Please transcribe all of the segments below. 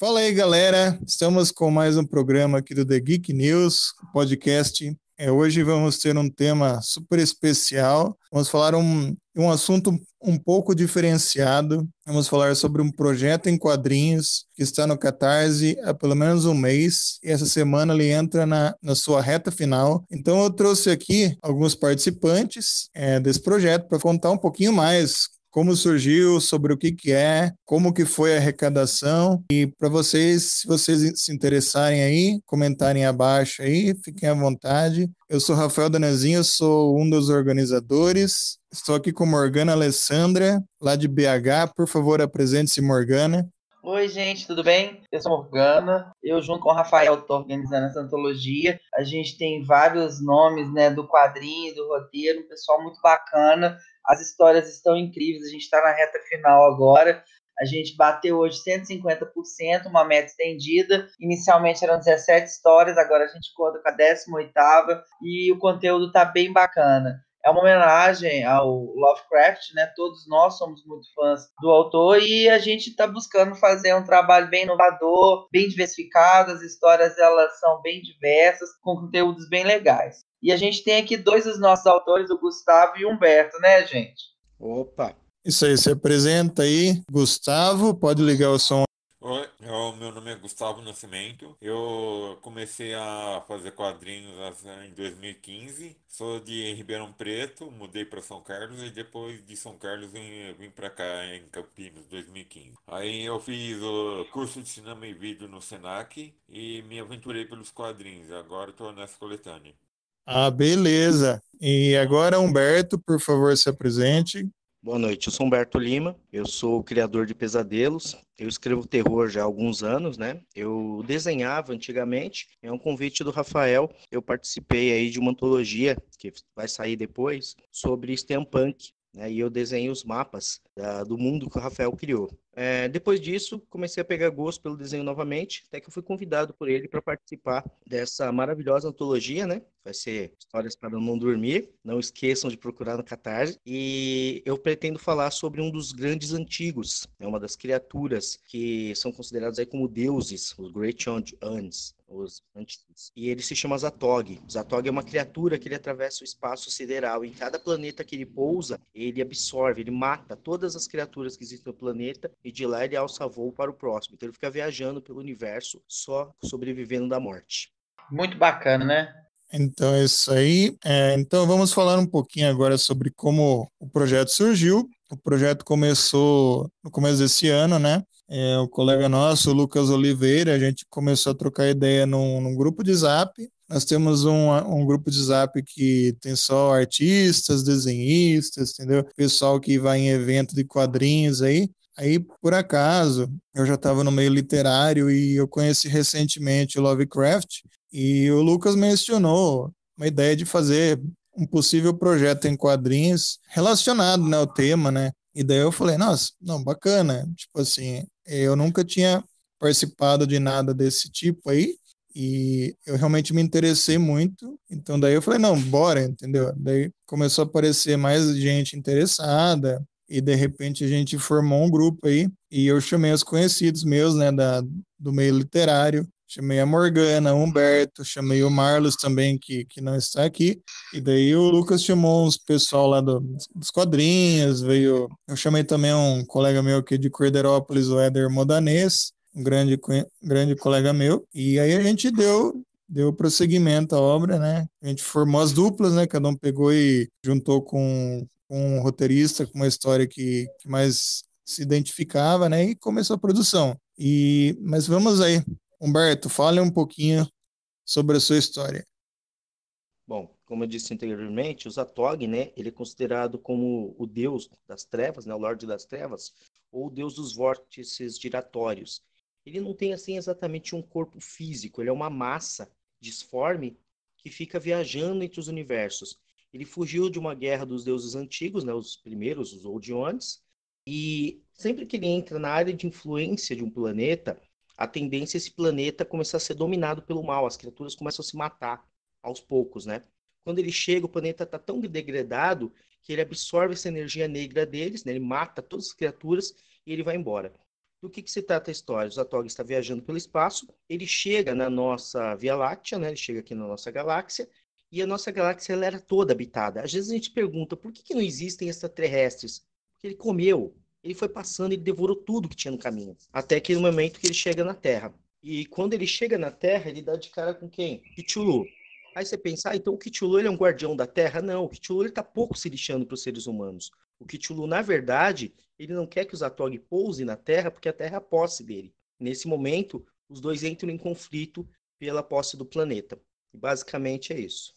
Fala aí, galera. Estamos com mais um programa aqui do The Geek News, podcast. É, hoje vamos ter um tema super especial. Vamos falar um, um assunto um pouco diferenciado. Vamos falar sobre um projeto em quadrinhos que está no Catarse há pelo menos um mês. E essa semana ele entra na, na sua reta final. Então eu trouxe aqui alguns participantes é, desse projeto para contar um pouquinho mais como surgiu, sobre o que, que é, como que foi a arrecadação. E para vocês, se vocês se interessarem aí, comentarem abaixo aí, fiquem à vontade. Eu sou Rafael Danezinho, sou um dos organizadores. Estou aqui com Morgana Alessandra, lá de BH. Por favor, apresente-se, Morgana. Oi, gente, tudo bem? Eu sou Morgana. Eu, junto com o Rafael, estou organizando essa antologia. A gente tem vários nomes né, do quadrinho, do roteiro, um pessoal muito bacana. As histórias estão incríveis. A gente está na reta final agora. A gente bateu hoje 150%, uma meta estendida. Inicialmente eram 17 histórias, agora a gente conta com a 18 e o conteúdo está bem bacana é uma homenagem ao Lovecraft, né? Todos nós somos muito fãs do autor e a gente está buscando fazer um trabalho bem inovador, bem diversificado. As histórias elas são bem diversas, com conteúdos bem legais. E a gente tem aqui dois dos nossos autores, o Gustavo e o Humberto, né, gente? Opa! Isso aí, se apresenta aí, Gustavo. Pode ligar o som Oi, eu, meu nome é Gustavo Nascimento. Eu comecei a fazer quadrinhos em 2015. Sou de Ribeirão Preto, mudei para São Carlos e depois de São Carlos vim, vim para cá em Campinas, 2015. Aí eu fiz o curso de cinema e vídeo no Senac e me aventurei pelos quadrinhos. Agora estou nessa coletânea. Ah, beleza. E agora, Humberto, por favor, se apresente. Boa noite, eu sou Humberto Lima, eu sou criador de pesadelos, eu escrevo terror já há alguns anos, né? Eu desenhava antigamente, é um convite do Rafael, eu participei aí de uma antologia que vai sair depois sobre steampunk, né? E eu desenhei os mapas do mundo que o Rafael criou. É, depois disso, comecei a pegar gosto pelo desenho novamente, até que eu fui convidado por ele para participar dessa maravilhosa antologia, né? Vai ser Histórias para Não Dormir. Não esqueçam de procurar no Catarse. E eu pretendo falar sobre um dos grandes antigos, é uma das criaturas que são consideradas aí como deuses, os Great Ones os antigos. E ele se chama Zatog. Zatog é uma criatura que ele atravessa o espaço sideral. Em cada planeta que ele pousa, ele absorve, ele mata todas as criaturas que existem no planeta e de lá ele alça voo para o próximo. Então ele fica viajando pelo universo, só sobrevivendo da morte. Muito bacana, né? Então é isso aí. É, então vamos falar um pouquinho agora sobre como o projeto surgiu. O projeto começou no começo desse ano, né? É, o colega nosso, o Lucas Oliveira, a gente começou a trocar ideia num, num grupo de zap. Nós temos um, um grupo de zap que tem só artistas, desenhistas, entendeu? Pessoal que vai em evento de quadrinhos aí. Aí, por acaso, eu já estava no meio literário e eu conheci recentemente o Lovecraft e o Lucas mencionou uma ideia de fazer um possível projeto em quadrinhos relacionado né, ao tema, né? E daí eu falei, nossa, não, bacana. Tipo assim, eu nunca tinha participado de nada desse tipo aí e eu realmente me interessei muito. Então daí eu falei, não, bora, entendeu? Daí começou a aparecer mais gente interessada e de repente a gente formou um grupo aí e eu chamei os conhecidos meus, né, da, do meio literário, chamei a Morgana, o Humberto, chamei o Marlos também, que, que não está aqui, e daí o Lucas chamou uns pessoal lá do, dos quadrinhos, veio, eu chamei também um colega meu aqui de Corderópolis, o Éder Modanês, um grande, grande colega meu, e aí a gente deu deu prosseguimento à obra, né? A gente formou as duplas, né? Cada um pegou e juntou com, um roteirista com uma história que, que mais se identificava, né? E começou a produção. E mas vamos aí, Humberto, fale um pouquinho sobre a sua história. Bom, como eu disse anteriormente, o Zatog, né, ele é considerado como o deus das trevas, né, o Lorde das Trevas, ou o deus dos vórtices giratórios. Ele não tem assim exatamente um corpo físico, ele é uma massa disforme que fica viajando entre os universos. Ele fugiu de uma guerra dos deuses antigos, né, os primeiros, os Oldiones, e sempre que ele entra na área de influência de um planeta, a tendência é esse planeta começar a ser dominado pelo mal, as criaturas começam a se matar aos poucos, né? Quando ele chega, o planeta está tão degradado que ele absorve essa energia negra deles, né? ele mata todas as criaturas e ele vai embora. Do que, que se trata a história? O Zatog está viajando pelo espaço, ele chega na nossa Via Láctea, né? ele chega aqui na nossa galáxia, e a nossa galáxia ela era toda habitada. Às vezes a gente pergunta por que, que não existem extraterrestres? Porque ele comeu, ele foi passando, ele devorou tudo que tinha no caminho, até aquele momento que ele chega na Terra. E quando ele chega na Terra, ele dá de cara com quem? Kichulu. Aí você pensa, ah, então o Kichulu ele é um guardião da Terra? Não, o Kichulu ele tá pouco se lixando para os seres humanos. O Kichulu, na verdade, ele não quer que os Atog pousem na Terra porque a Terra é a posse dele. Nesse momento, os dois entram em conflito pela posse do planeta. E basicamente é isso.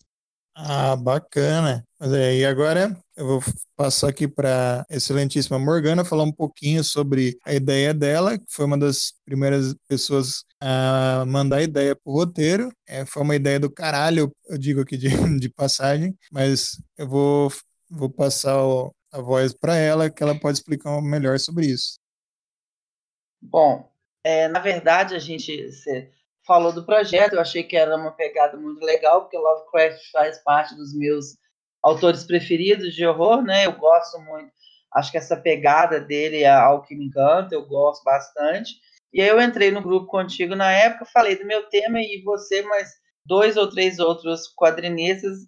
Ah, bacana. Mas aí agora eu vou passar aqui para excelentíssima Morgana falar um pouquinho sobre a ideia dela, que foi uma das primeiras pessoas a mandar ideia para o roteiro. É, foi uma ideia do caralho, eu digo aqui de, de passagem, mas eu vou, vou passar o, a voz para ela, que ela pode explicar melhor sobre isso. Bom, é, na verdade, a gente falou do projeto, eu achei que era uma pegada muito legal, porque Lovecraft faz parte dos meus autores preferidos de horror, né? Eu gosto muito, acho que essa pegada dele é algo que me encanta, eu gosto bastante. E aí eu entrei no grupo contigo na época, falei do meu tema e você, mas dois ou três outros quadrinistas,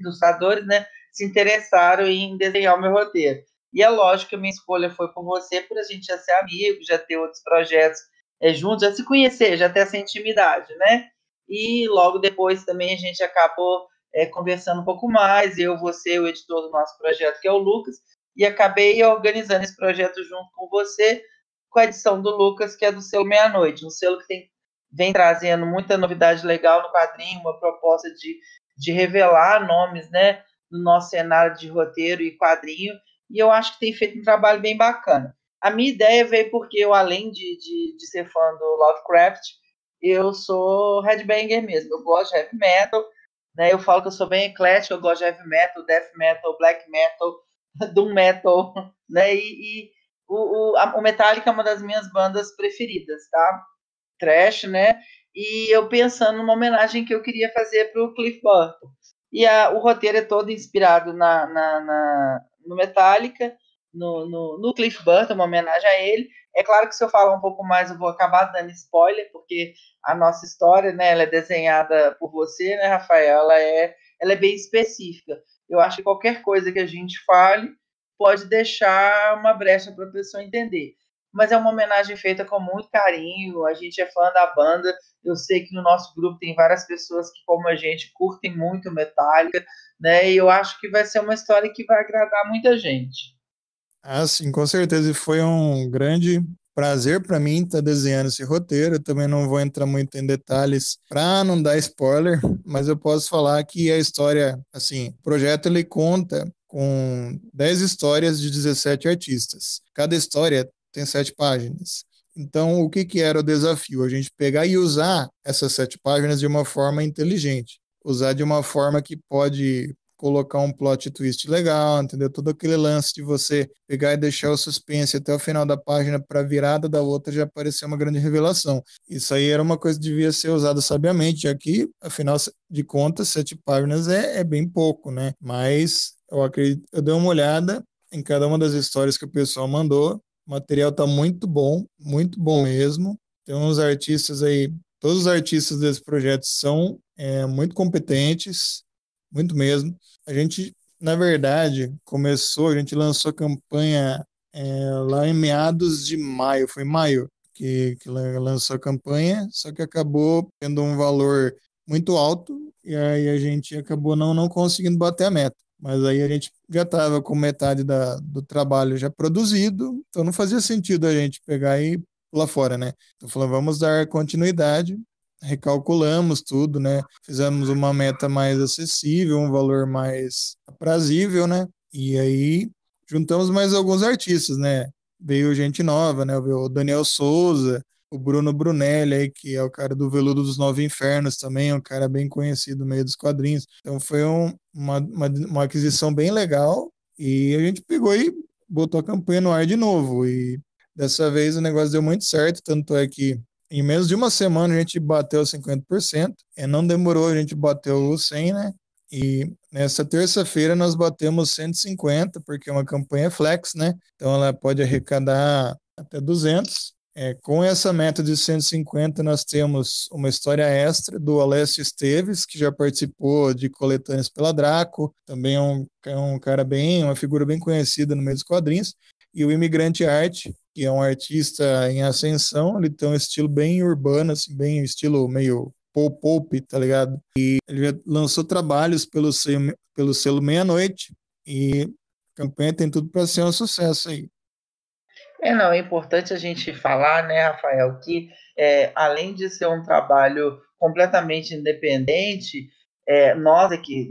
ilustradores, né? se interessaram em desenhar o meu roteiro. E é lógico que a minha escolha foi por você, por a gente já ser amigo, já ter outros projetos é, juntos, já se conhecer, já ter essa intimidade, né? E logo depois também a gente acabou é, conversando um pouco mais, eu, você, o editor do nosso projeto, que é o Lucas, e acabei organizando esse projeto junto com você, com a edição do Lucas, que é do selo Meia-Noite, um selo que tem, vem trazendo muita novidade legal no quadrinho, uma proposta de, de revelar nomes, né? no nosso cenário de roteiro e quadrinho, e eu acho que tem feito um trabalho bem bacana. A minha ideia veio porque eu, além de, de, de ser fã do Lovecraft, eu sou headbanger mesmo, eu gosto de heavy metal, né? Eu falo que eu sou bem eclético, eu gosto de heavy metal, death metal, black metal, doom metal, né? E, e o, o, a, o Metallica é uma das minhas bandas preferidas, tá? Trash, né? E eu pensando numa homenagem que eu queria fazer para o Cliff Burton. E a, o roteiro é todo inspirado na, na, na no Metallica, no, no, no, Cliff Burton, uma homenagem a ele. É claro que se eu falar um pouco mais, eu vou acabar dando spoiler, porque a nossa história, né, ela é desenhada por você, né, Rafael? Ela é, ela é bem específica. Eu acho que qualquer coisa que a gente fale pode deixar uma brecha para a pessoa entender mas é uma homenagem feita com muito carinho. A gente é fã da banda. Eu sei que no nosso grupo tem várias pessoas que, como a gente, curtem muito Metallica, né? E eu acho que vai ser uma história que vai agradar muita gente. Ah, sim, com certeza. E foi um grande prazer para mim estar tá desenhando esse roteiro. Eu também não vou entrar muito em detalhes para não dar spoiler, mas eu posso falar que a história, assim, o projeto ele conta com 10 histórias de 17 artistas. Cada história tem sete páginas. Então, o que, que era o desafio? A gente pegar e usar essas sete páginas de uma forma inteligente. Usar de uma forma que pode colocar um plot twist legal, entendeu? Todo aquele lance de você pegar e deixar o suspense até o final da página para a virada da outra já parecer uma grande revelação. Isso aí era uma coisa que devia ser usada sabiamente, já que, afinal de contas, sete páginas é, é bem pouco, né? Mas eu acredito, eu dei uma olhada em cada uma das histórias que o pessoal mandou o material tá muito bom, muito bom mesmo. Tem uns artistas aí, todos os artistas desse projeto são é, muito competentes, muito mesmo. A gente, na verdade, começou, a gente lançou a campanha é, lá em meados de maio, foi maio que, que lançou a campanha, só que acabou tendo um valor muito alto e aí a gente acabou não, não conseguindo bater a meta. Mas aí a gente já estava com metade da, do trabalho já produzido, então não fazia sentido a gente pegar e pular fora, né? Então falamos, vamos dar continuidade, recalculamos tudo, né? Fizemos uma meta mais acessível, um valor mais aprazível, né? E aí juntamos mais alguns artistas, né? Veio gente nova, né? Veio o Daniel Souza, o Bruno Brunelli, aí, que é o cara do Veludo dos Nove Infernos também, um cara bem conhecido no meio dos quadrinhos. Então foi um, uma, uma, uma aquisição bem legal e a gente pegou e botou a campanha no ar de novo. E dessa vez o negócio deu muito certo, tanto é que em menos de uma semana a gente bateu 50%, e não demorou, a gente bateu o 100, né? E nessa terça-feira nós batemos 150, porque é uma campanha flex, né? Então ela pode arrecadar até 200 É, com essa meta de 150, nós temos uma história extra do Alessio Esteves, que já participou de coletâneas pela Draco, também é um, é um cara bem, uma figura bem conhecida no meio dos quadrinhos, e o Imigrante Arte, que é um artista em ascensão, ele tem um estilo bem urbano, assim, bem estilo meio pop, tá ligado? E ele já lançou trabalhos pelo selo, pelo selo Meia-Noite, e a campanha tem tudo para ser um sucesso aí. É, não, é importante a gente falar, né, Rafael, que é, além de ser um trabalho completamente independente, é, nós aqui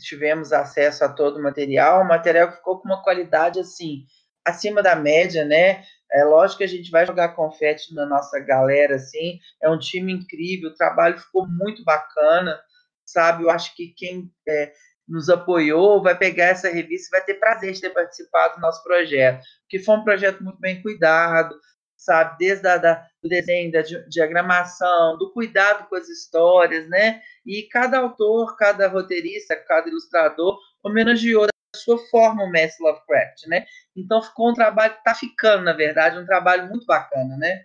tivemos acesso a todo o material, o material ficou com uma qualidade assim acima da média, né? É lógico que a gente vai jogar confete na nossa galera, assim. É um time incrível, o trabalho ficou muito bacana, sabe? Eu acho que quem é, nos apoiou vai pegar essa revista e vai ter prazer de ter participado do nosso projeto, porque foi um projeto muito bem cuidado, sabe? Desde a, da, do desenho, da diagramação, do cuidado com as histórias, né? E cada autor, cada roteirista, cada ilustrador homenageou sua forma o Messi Lovecraft, né? Então ficou um trabalho que está ficando, na verdade, um trabalho muito bacana, né?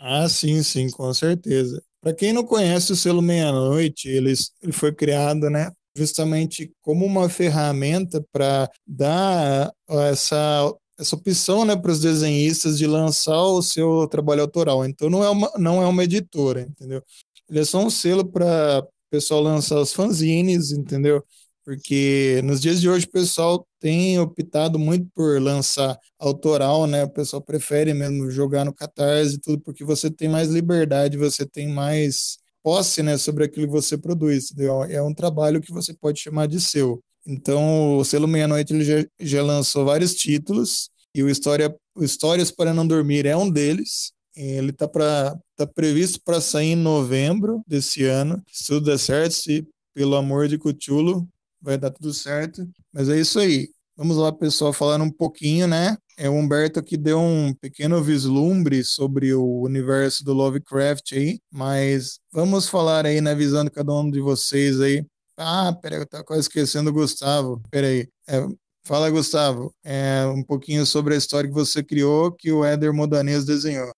Ah, sim, sim, com certeza. Para quem não conhece o selo Meia-Noite, ele, ele foi criado, né, justamente como uma ferramenta para dar essa essa opção né, para os desenhistas de lançar o seu trabalho autoral. Então não é uma, não é uma editora, entendeu? Ele é só um selo para o pessoal lançar os fanzines, entendeu? Porque nos dias de hoje o pessoal tem optado muito por lançar autoral, né? O pessoal prefere mesmo jogar no Catarse e tudo, porque você tem mais liberdade, você tem mais posse, né, sobre aquilo que você produz, entendeu? É um trabalho que você pode chamar de seu. Então, o Selo Meia-Noite ele já, já lançou vários títulos, e o, História, Histórias para Não Dormir é um deles. Ele está tá previsto para sair em novembro desse ano. Se tudo der certo, se pelo amor de Cuchulo, vai dar tudo certo. Mas é isso aí. Vamos lá, pessoal, falando um pouquinho, né? É o Humberto que deu um pequeno vislumbre sobre o universo do Lovecraft aí, mas vamos falar aí na visão de cada um de vocês aí. Ah, peraí, eu tava quase esquecendo o Gustavo. Peraí. É, fala, Gustavo, é, um pouquinho sobre a história que você criou, que o Éder Modanês desenhou.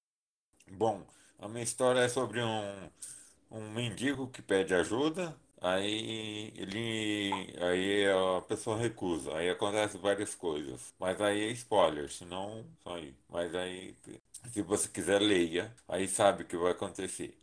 Bom, a minha história é sobre um, um mendigo que pede ajuda Aí ele. Aí a pessoa recusa. Aí acontece várias coisas. Mas aí é spoiler, senão só aí. Mas aí, se você quiser, leia. Aí sabe o que vai acontecer.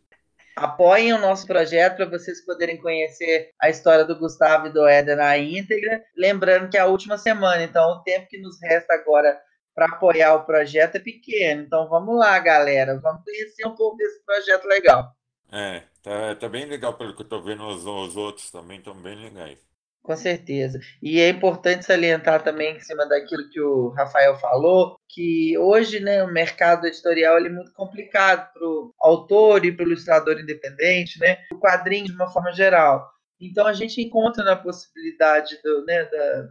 Apoiem o nosso projeto para vocês poderem conhecer a história do Gustavo e do Éder na íntegra. Lembrando que é a última semana, então o tempo que nos resta agora para apoiar o projeto é pequeno. Então vamos lá, galera. Vamos conhecer um pouco desse projeto legal. É, tá, tá bem legal pelo que eu tô vendo, os, os outros também estão bem legais. Com certeza. E é importante salientar também em cima daquilo que o Rafael falou, que hoje né, o mercado editorial ele é muito complicado para o autor e para o ilustrador independente, né, o quadrinho de uma forma geral. Então a gente encontra na possibilidade do, né, da,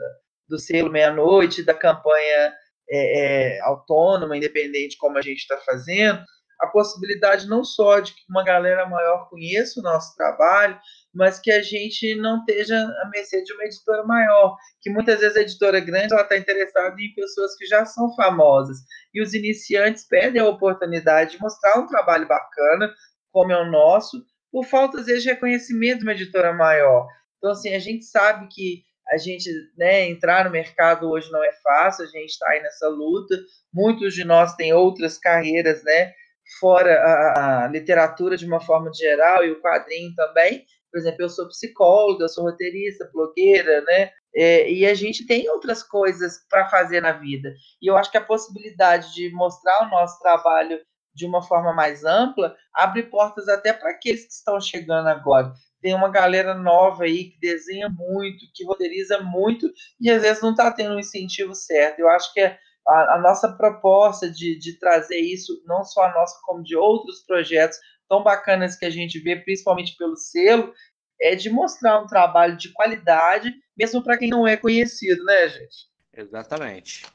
do selo meia-noite, da campanha é, é, autônoma, independente, como a gente está fazendo, a possibilidade não só de que uma galera maior conheça o nosso trabalho, mas que a gente não esteja à mercê de uma editora maior, que muitas vezes a editora grande está interessada em pessoas que já são famosas, e os iniciantes perdem a oportunidade de mostrar um trabalho bacana, como é o nosso, por falta, às vezes, de reconhecimento de uma editora maior. Então, assim, a gente sabe que a gente né, entrar no mercado hoje não é fácil, a gente está aí nessa luta. Muitos de nós têm outras carreiras, né? Fora a, literatura de uma forma geral e o quadrinho também. Por exemplo, eu sou psicóloga, eu sou roteirista, blogueira, né? É, e a gente tem outras coisas para fazer na vida. E eu acho que a possibilidade de mostrar o nosso trabalho de uma forma mais ampla abre portas até para aqueles que estão chegando agora. Tem uma galera nova aí que desenha muito, que roteiriza muito e às vezes não está tendo o um incentivo certo. Eu acho que é a, a nossa proposta de, de trazer isso, não só a nossa, como de outros projetos tão bacanas que a gente vê, principalmente pelo selo, é de mostrar um trabalho de qualidade, mesmo para quem não é conhecido, né, gente? Exatamente.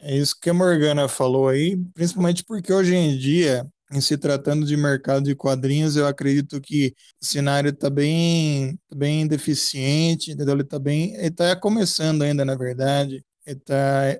É isso que a Morgana falou aí, principalmente porque hoje em dia, em se tratando de mercado de quadrinhos, eu acredito que o cenário está bem, tá bem deficiente, entendeu? Ele está bem, ele está começando ainda, na verdade. Ele está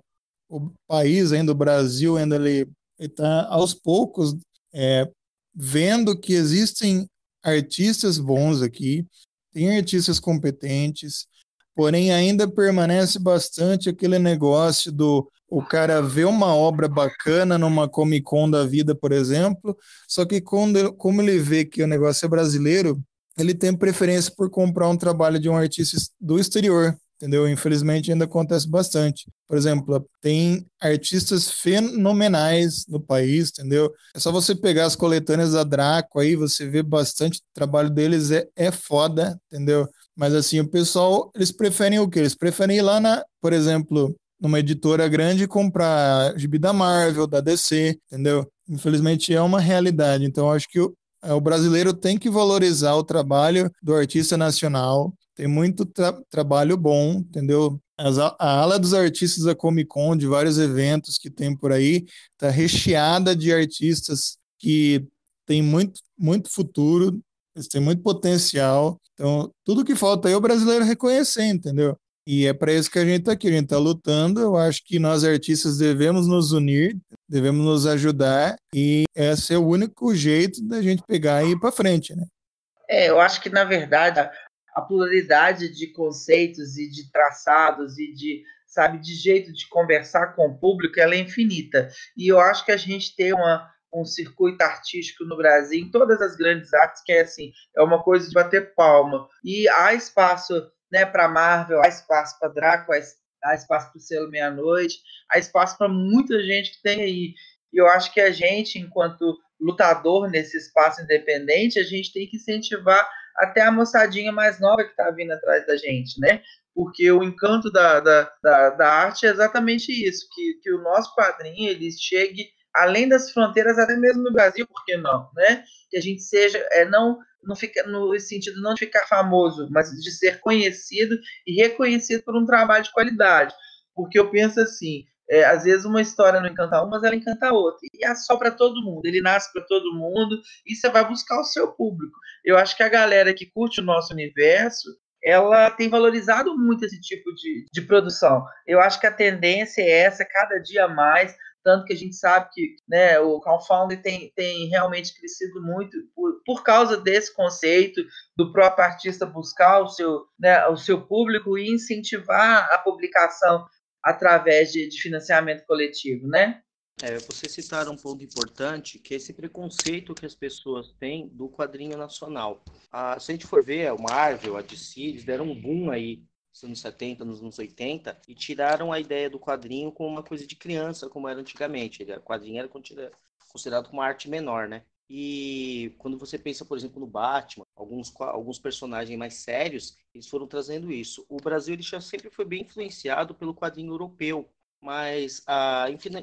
o país ainda, o Brasil ainda ele, está aos poucos é, vendo que existem artistas bons aqui, tem artistas competentes, porém ainda permanece bastante aquele negócio do o cara vê uma obra bacana numa Comic Con da vida, por exemplo, só que quando, como ele vê que o negócio é brasileiro, ele tem preferência por comprar um trabalho de um artista do exterior, entendeu? Infelizmente ainda acontece bastante. Por exemplo, tem artistas fenomenais no país, entendeu? É só você pegar as coletâneas da Draco aí, você vê bastante trabalho deles, é, é foda, entendeu? Mas assim, o pessoal, eles preferem o quê? Eles preferem ir lá na, por exemplo, numa editora grande comprar gibi da Marvel, da DC, entendeu? Infelizmente é uma realidade. Então acho que o, é, o brasileiro tem que valorizar o trabalho do artista nacional, tem muito tra trabalho bom, entendeu? As, a ala dos artistas da Comic Con, de vários eventos que tem por aí, está recheada de artistas que tem muito, muito futuro, eles têm muito potencial. Então, tudo que falta aí é o brasileiro reconhecer, entendeu? E é para isso que a gente está aqui, a gente está lutando. Eu acho que nós artistas devemos nos unir, devemos nos ajudar, e esse é o único jeito da gente pegar e ir para frente, né? É, eu acho que, na verdade, a pluralidade de conceitos e de traçados e de sabe de jeito de conversar com o público ela é infinita. E eu acho que a gente tem uma um circuito artístico no Brasil em todas as grandes artes que é assim é uma coisa de bater palma. E há espaço né para Marvel há espaço para Draco há espaço para o selo meia noite há espaço para muita gente que tem aí. E eu acho que a gente enquanto lutador nesse espaço independente a gente tem que incentivar até a moçadinha mais nova que está vindo atrás da gente, né? Porque o encanto da, da, da, da, arte é exatamente isso, que, que o nosso quadrinho ele chegue além das fronteiras, até mesmo no Brasil, por que não, né? Que a gente seja, é, não, não fica no sentido não de ficar famoso, mas de ser conhecido e reconhecido por um trabalho de qualidade. Porque eu penso assim, é, às vezes uma história não encanta uma, mas ela encanta outra. E é só para todo mundo, ele nasce para todo mundo e você vai buscar o seu público. Eu acho que a galera que curte o nosso universo, ela tem valorizado muito esse tipo de, de produção. Eu acho que a tendência é essa, cada dia mais, tanto que a gente sabe que né, o crowdfunding tem, tem realmente crescido muito por, por causa desse conceito do próprio artista buscar o seu, né, o seu público e incentivar a publicação através de, de financiamento coletivo, né? É, você citaram um ponto importante, que é esse preconceito que as pessoas têm do quadrinho nacional. Ah, se a gente for ver, o Marvel, a DC, eles deram um boom aí nos anos 70, nos anos 80, e tiraram a ideia do quadrinho como uma coisa de criança, como era antigamente. O quadrinho era considerado como uma arte menor, né? E quando você pensa, por exemplo, no Batman, alguns, alguns personagens mais sérios, eles foram trazendo isso. O Brasil ele já sempre foi bem influenciado pelo quadrinho europeu, mas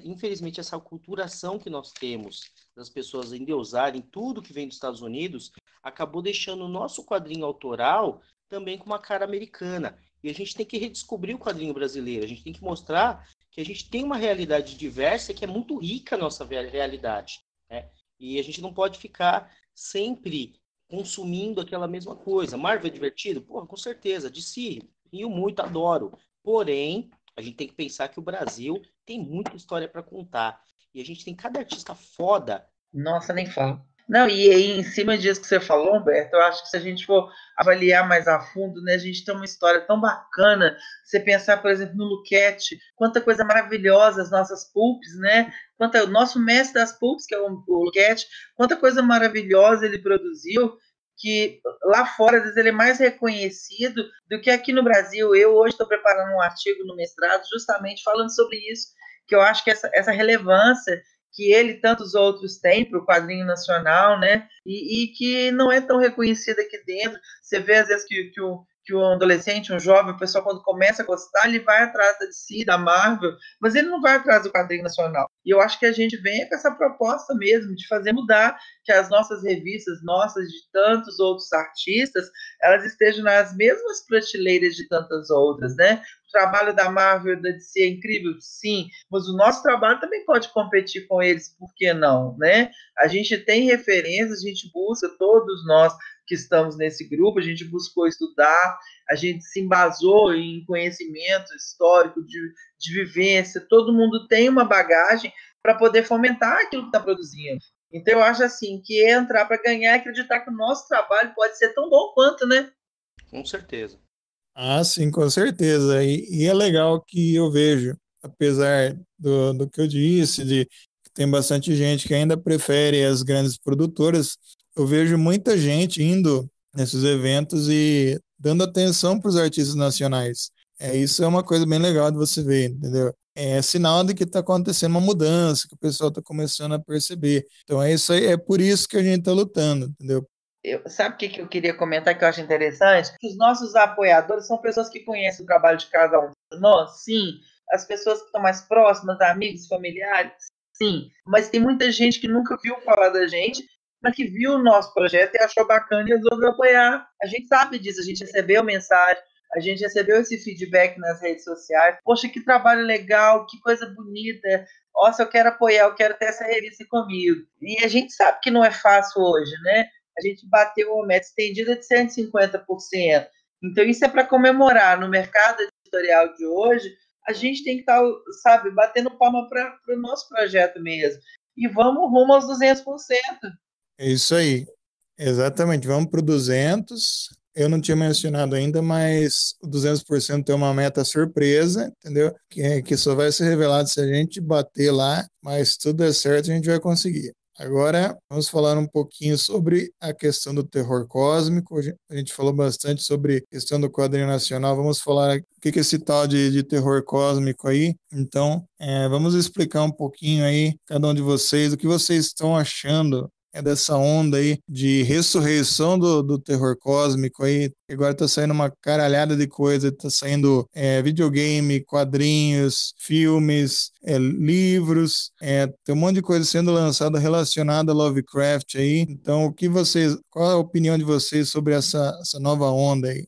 infelizmente essa culturação que nós temos das pessoas endeusarem tudo que vem dos Estados Unidos acabou deixando o nosso quadrinho autoral também com uma cara americana. E a gente tem que redescobrir o quadrinho brasileiro, a gente tem que mostrar que a gente tem uma realidade diversa que é muito rica a nossa realidade. E a gente não pode ficar sempre consumindo aquela mesma coisa. Marvel é divertido? Porra, com certeza. De si, rio muito, adoro. Porém, a gente tem que pensar que o Brasil tem muita história para contar. E a gente tem cada artista foda. Nossa, nem fala. Não, e aí, em cima disso que você falou, Humberto, eu acho que se a gente for avaliar mais a fundo, né, a gente tem uma história tão bacana. Você pensar, por exemplo, no Luquete, quanta coisa maravilhosa as nossas pulps, né? Quanta, o nosso mestre das pulps, que é o, o Luquete, quanta coisa maravilhosa ele produziu que lá fora, às vezes, ele é mais reconhecido do que aqui no Brasil. Eu hoje estou preparando um artigo no mestrado justamente falando sobre isso, que eu acho que essa, essa relevância que ele e tantos outros têm para o quadrinho nacional, né? E, e, que não é tão reconhecido aqui dentro. Você vê, às vezes, que, que, o, que um adolescente, um jovem, o pessoal, quando começa a gostar, ele vai atrás da DC, da Marvel, mas ele não vai atrás do quadrinho nacional. E eu acho que a gente vem com essa proposta mesmo de fazer mudar que as nossas revistas, nossas, de tantos outros artistas, elas estejam nas mesmas prateleiras de tantas outras, né? Trabalho da Marvel da DC é incrível, sim, mas o nosso trabalho também pode competir com eles, por que não, né? A gente tem referências, a gente busca, todos nós que estamos nesse grupo, a gente buscou estudar, a gente se embasou em conhecimento histórico, de, de vivência, todo mundo tem uma bagagem para poder fomentar aquilo que está produzindo. Então eu acho assim que entrar para ganhar e acreditar que o nosso trabalho pode ser tão bom quanto, né? Com certeza. Ah, sim, com certeza. E, e é legal que eu vejo, apesar do, do que eu disse, de que tem bastante gente que ainda prefere as grandes produtoras, eu vejo muita gente indo nesses eventos e dando atenção para os artistas nacionais. É, isso é uma coisa bem legal de você ver, entendeu? É sinal de que está acontecendo uma mudança, que o pessoal está começando a perceber. Então é isso aí, é por isso que a gente está lutando, entendeu? Eu, sabe o que, que eu queria comentar que eu acho interessante? Os nossos apoiadores são pessoas que conhecem o trabalho de cada um de nós, sim. As pessoas que estão mais próximas, amigos, familiares, sim. Mas tem muita gente que nunca viu falar da gente mas que viu o nosso projeto e achou bacana e resolveu apoiar. A gente sabe disso, a gente recebeu mensagem, a gente recebeu esse feedback nas redes sociais. Poxa, que trabalho legal, que coisa bonita. Nossa, eu quero apoiar, eu quero ter essa revista comigo. E a gente sabe que não é fácil hoje, né? A gente bateu uma meta estendida de 150%. Então, isso é para comemorar. No mercado editorial de hoje, a gente tem que estar, tá, sabe, batendo palma para o nosso projeto mesmo. E vamos rumo aos 200%. É isso aí. Exatamente. Vamos para o 200. Eu não tinha mencionado ainda, mas o 200% é uma meta surpresa, entendeu? Que, que só vai ser revelado se a gente bater lá, mas tudo der certo, a gente vai conseguir. Agora, vamos falar um pouquinho sobre a questão do terror cósmico. A gente falou bastante sobre a questão do quadrinho nacional. Vamos falar o que é esse tal de, de terror cósmico aí. Então, é, vamos explicar um pouquinho aí, cada um de vocês, o que vocês estão achando é dessa onda aí de ressurreição do, do terror cósmico aí. Agora tá saindo uma caralhada de coisa, tá saindo é, videogame, quadrinhos, filmes, é, livros, é, tem um monte de coisa sendo lançada relacionada a Lovecraft aí. Então, o que vocês, qual a opinião de vocês sobre essa, essa nova onda aí?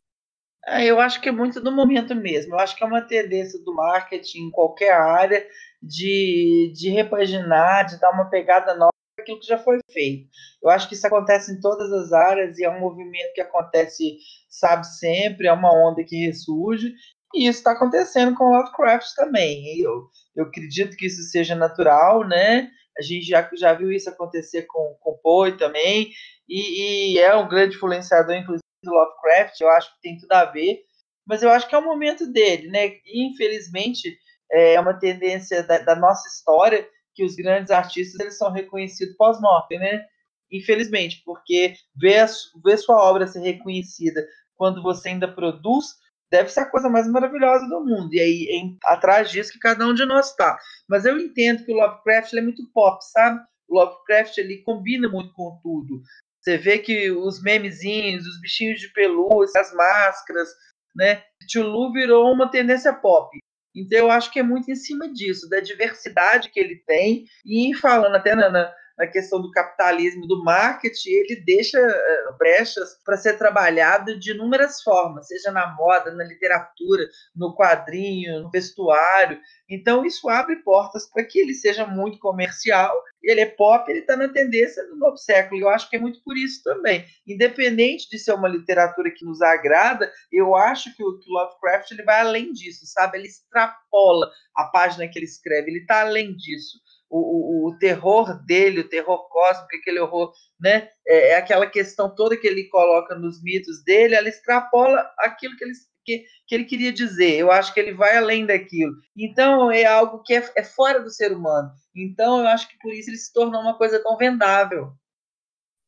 É, eu acho que é muito do momento mesmo. Eu acho que é uma tendência do marketing em qualquer área de, de repaginar, de dar uma pegada nova aquilo que já foi feito. Eu acho que isso acontece em todas as áreas e é um movimento que acontece, sabe, sempre, é uma onda que ressurge. E isso está acontecendo com Lovecraft também. Eu, eu acredito que isso seja natural, né? A gente já, já viu isso acontecer com, com Poe também. E, e é um grande influenciador, inclusive, do Lovecraft. Eu acho que tem tudo a ver. Mas eu acho que é o momento dele, né? Infelizmente, é uma tendência da, da nossa história que os grandes artistas eles são reconhecidos pós-mortem, né? Infelizmente, porque ver, ver sua obra ser reconhecida quando você ainda produz deve ser a coisa mais maravilhosa do mundo. E aí, em, atrás disso que cada um de nós está. Mas eu entendo que o Lovecraft é muito pop, sabe? O Lovecraft ele combina muito com tudo. Você vê que os memezinhos, os bichinhos de pelúcia, as máscaras, né? Tulu virou uma tendência pop. Então eu acho que é muito em cima disso, da diversidade que ele tem, e falando até na, na, na questão do capitalismo, do marketing, ele deixa uh, brechas para ser trabalhado de inúmeras formas, seja na moda, na literatura, no quadrinho, no vestuário. Então, isso abre portas para que ele seja muito comercial. Ele é pop, ele está na tendência do novo século. Eu acho que é muito por isso também. Independente de ser uma literatura que nos agrada, eu acho que o, que o Lovecraft ele vai além disso, sabe? Ele extrapola a página que ele escreve, ele está além disso o, o, o, terror dele, o terror cósmico, aquele horror, né? É, é, aquela questão toda que ele coloca nos mitos dele, ela extrapola aquilo que ele, que, que ele queria dizer. Eu acho que ele vai além daquilo. Então é algo que é, é fora do ser humano. Então eu acho que por isso ele se tornou uma coisa tão vendável.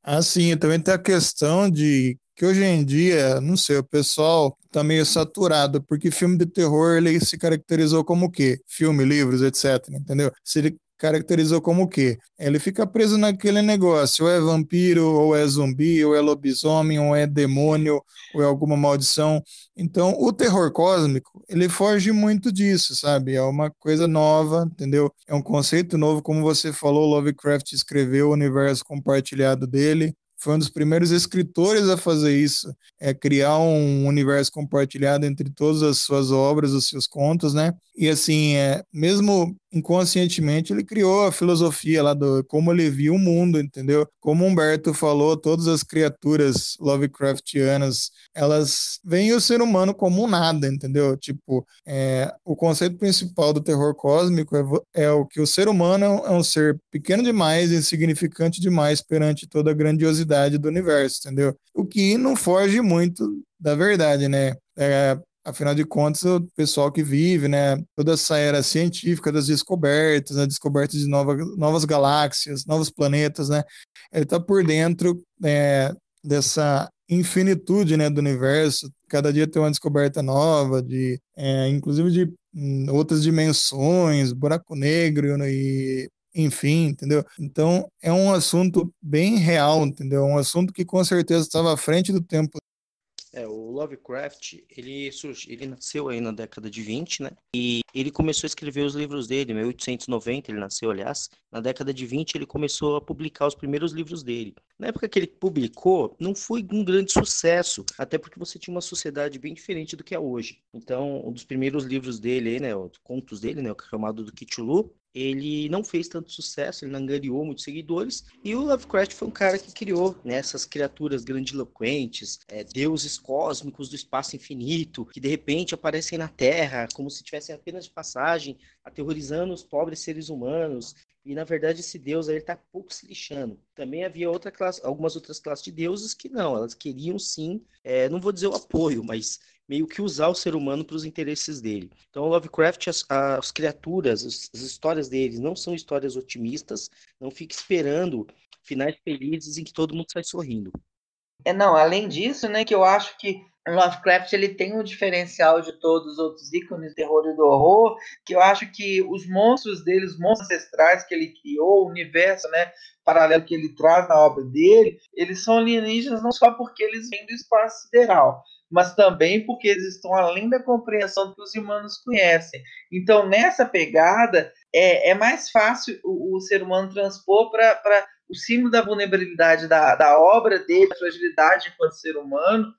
Assim, também tem a questão de que hoje em dia, não sei, o pessoal tá meio saturado, porque filme de terror ele se caracterizou como o quê? Filme, livros, etc, entendeu? Se ele caracterizou como o quê? Ele fica preso naquele negócio, ou é vampiro, ou é zumbi, ou é lobisomem, ou é demônio, ou é alguma maldição. Então, o terror cósmico, ele foge muito disso, sabe? É uma coisa nova, entendeu? É um conceito novo, como você falou, Lovecraft escreveu o universo compartilhado dele, foi um dos primeiros escritores a fazer isso, é criar um universo compartilhado entre todas as suas obras, os seus contos, né? E assim, é, mesmo inconscientemente ele criou a filosofia lá do como ele via o mundo, entendeu? Como Humberto falou, todas as criaturas Lovecraftianas, elas veem o ser humano como um nada, entendeu? Tipo, é, o conceito principal do terror cósmico é, é o que o ser humano é um ser pequeno demais, insignificante demais perante toda a grandiosidade do universo, entendeu? O que não foge muito da verdade, né? É, Afinal de contas, o pessoal que vive, né, toda essa era científica das descobertas, né, descoberta de nova, novas galáxias, novos planetas, né, ele está por dentro é, dessa infinitude, né, do universo. Cada dia tem uma descoberta nova, de, é, inclusive de hum, outras dimensões, buraco negro e enfim, entendeu? Então é um assunto bem real, entendeu? Um assunto que com certeza estava à frente do tempo é, o Lovecraft, ele, surgiu, ele nasceu aí na década de 20, né? E ele começou a escrever os livros dele, em 1890 ele nasceu, aliás. Na década de 20 ele começou a publicar os primeiros livros dele. Na época que ele publicou, não foi um grande sucesso, até porque você tinha uma sociedade bem diferente do que é hoje. Então, um dos primeiros livros dele, né, os contos dele, né, o chamado do Cthulhu, ele não fez tanto sucesso, ele não angariou muitos seguidores, e o Lovecraft foi um cara que criou né, essas criaturas grandiloquentes, é, deuses cósmicos do espaço infinito, que de repente aparecem na Terra como se tivessem apenas de passagem, aterrorizando os pobres seres humanos, e na verdade esse deus aí está pouco se lixando. Também havia outra classe, algumas outras classes de deuses que não, elas queriam sim, é, não vou dizer o apoio, mas meio que usar o ser humano para os interesses dele. Então, Lovecraft, as, as criaturas, as, as histórias deles não são histórias otimistas, não fique esperando finais felizes em que todo mundo sai sorrindo. É, não, além disso, né, que eu acho que Lovecraft ele tem um diferencial de todos os outros ícones do terror e do horror, que eu acho que os monstros dele, os monstros ancestrais que ele criou, o universo, né, paralelo que ele traz na obra dele, eles são alienígenas não só porque eles vêm do espaço sideral, mas também porque eles estão além da compreensão que os humanos conhecem. Então, nessa pegada, é, é mais fácil o, o ser humano transpor para o símbolo da vulnerabilidade da, da obra dele, a fragilidade enquanto ser humano,